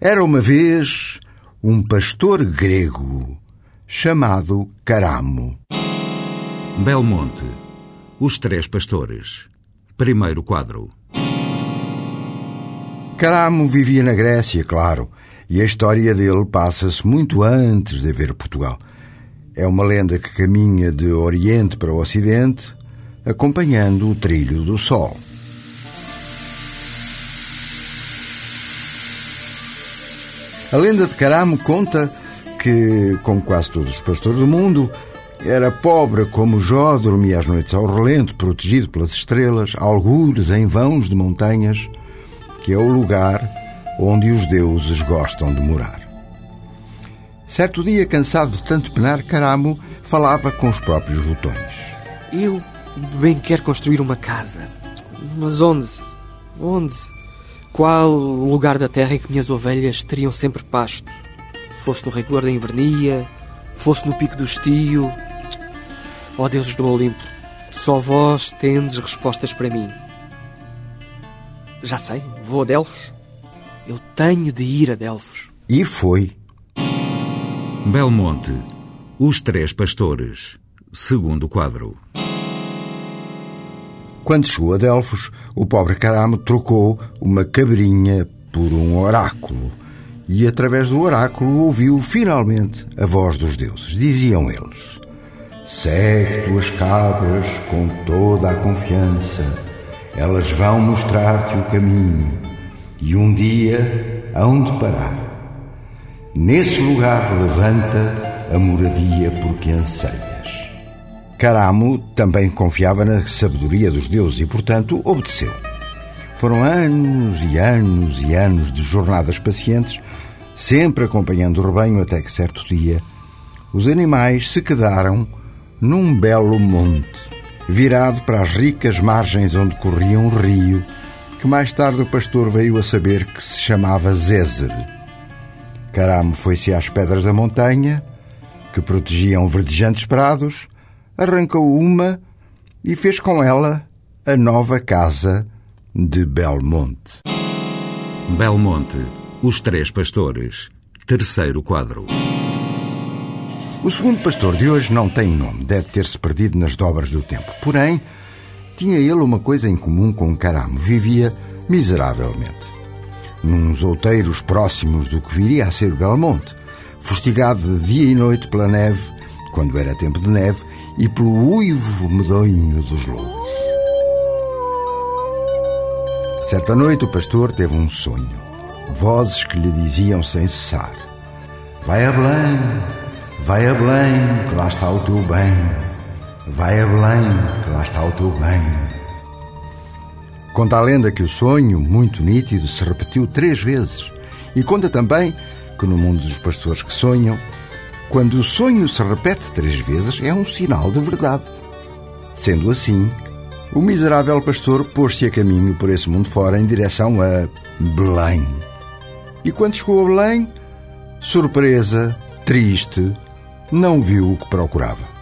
Era uma vez um pastor grego chamado Caramo. Belmonte. Os Três Pastores. Primeiro quadro. Caramo vivia na Grécia, claro, e a história dele passa-se muito antes de haver Portugal. É uma lenda que caminha de Oriente para o Ocidente, acompanhando o trilho do Sol. A lenda de Caramo conta que, como quase todos os pastores do mundo, era pobre como Jó, dormia às noites ao relento, protegido pelas estrelas, algures em vãos de montanhas, que é o lugar onde os deuses gostam de morar. Certo dia, cansado de tanto penar, Caramo falava com os próprios botões. Eu bem quero construir uma casa. Mas onde? Onde? Qual o lugar da terra em que minhas ovelhas teriam sempre pasto? Fosse no rigor da invernia, fosse no pico do estio. Ó oh, deuses do Olimpo, só vós tendes respostas para mim. Já sei, vou a Delfos. Eu tenho de ir a Delfos. E foi. Belmonte. Os Três Pastores. Segundo quadro. Quando chegou a Delfos, o pobre Caramo trocou uma cabrinha por um oráculo. E através do oráculo ouviu finalmente a voz dos deuses. Diziam eles: Segue tuas cabras com toda a confiança, elas vão mostrar-te o caminho e um dia hão de parar. Nesse lugar levanta a moradia por que anseias. Caramo também confiava na sabedoria dos deuses e, portanto, obedeceu. Foram anos e anos e anos de jornadas pacientes, sempre acompanhando o rebanho, até que certo dia os animais se quedaram num belo monte, virado para as ricas margens onde corria um rio, que mais tarde o pastor veio a saber que se chamava Zézer. Caramo foi-se às pedras da montanha, que protegiam verdejantes prados, arrancou uma e fez com ela a nova casa de Belmonte. Belmonte, os Três Pastores, terceiro quadro. O segundo pastor de hoje não tem nome, deve ter-se perdido nas dobras do tempo. Porém, tinha ele uma coisa em comum com Caramo: vivia miseravelmente. Nos outeiros próximos do que viria a ser Belmonte, fustigado de dia e noite pela neve, quando era tempo de neve, e pelo uivo medonho dos lobos. Certa noite o pastor teve um sonho. Vozes que lhe diziam sem cessar: Vai a Belém, vai a Belém, que lá está o teu bem. Vai a Belém, que lá está o teu bem. Conta a lenda que o sonho, muito nítido, se repetiu três vezes. E conta também que no mundo dos pastores que sonham, quando o sonho se repete três vezes, é um sinal de verdade. Sendo assim, o miserável pastor pôs-se a caminho por esse mundo fora em direção a Belém. E quando chegou a Belém, surpresa, triste, não viu o que procurava.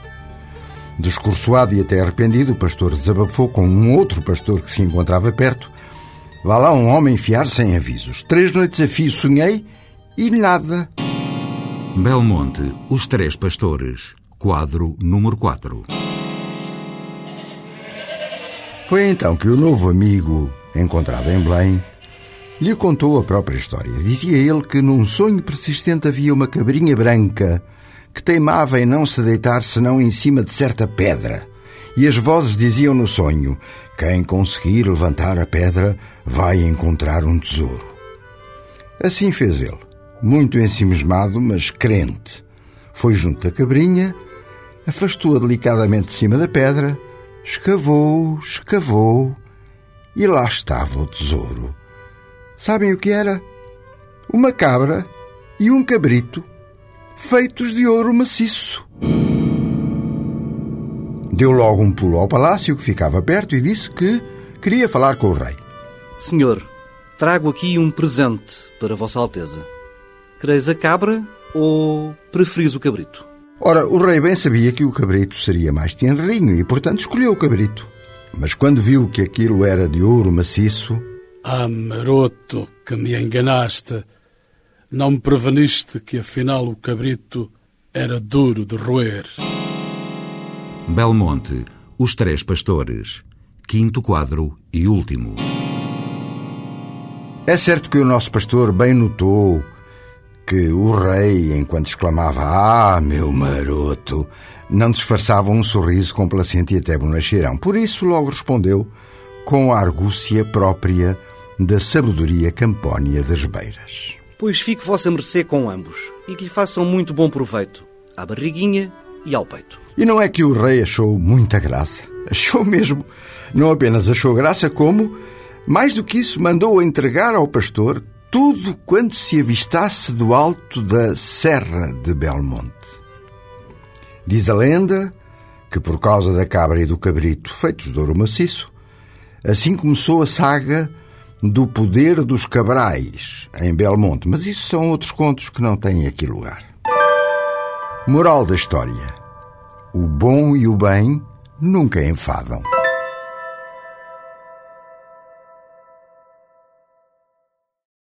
Descursoado e até arrependido, o pastor desabafou com um outro pastor que se encontrava perto. Vá lá um homem fiar sem avisos. Três noites a fio sonhei e nada. Belmonte, Os Três Pastores, quadro número 4. Foi então que o novo amigo, encontrado em Belém, lhe contou a própria história. Dizia ele que num sonho persistente havia uma cabrinha branca que teimava em não se deitar senão em cima de certa pedra. E as vozes diziam no sonho: quem conseguir levantar a pedra vai encontrar um tesouro. Assim fez ele muito ensimismado, mas crente. Foi junto à cabrinha, afastou-a delicadamente de cima da pedra, escavou, escavou, e lá estava o tesouro. Sabem o que era? Uma cabra e um cabrito, feitos de ouro maciço. Deu logo um pulo ao palácio que ficava perto e disse que queria falar com o rei. Senhor, trago aqui um presente para Vossa Alteza. Quereis a cabra ou preferis o cabrito? Ora, o rei bem sabia que o cabrito seria mais tenrinho e, portanto, escolheu o cabrito. Mas quando viu que aquilo era de ouro maciço... Ah, maroto, que me enganaste. Não me preveniste que afinal o cabrito era duro de roer. Belmonte, Os Três Pastores. Quinto quadro e último. É certo que o nosso pastor bem notou que o rei, enquanto exclamava Ah, meu maroto, não disfarçava um sorriso complacente e até bonacheirão. Por isso logo respondeu com a argúcia própria da sabedoria campónia das beiras. Pois fique vossa mercê com ambos e que lhe façam muito bom proveito, à barriguinha e ao peito. E não é que o rei achou muita graça. Achou mesmo. Não apenas achou graça, como, mais do que isso, mandou entregar ao pastor tudo quanto se avistasse do alto da Serra de Belmonte. Diz a lenda que, por causa da cabra e do cabrito feitos de ouro maciço, assim começou a saga do poder dos cabrais em Belmonte. Mas isso são outros contos que não têm aqui lugar. Moral da história: o bom e o bem nunca enfadam.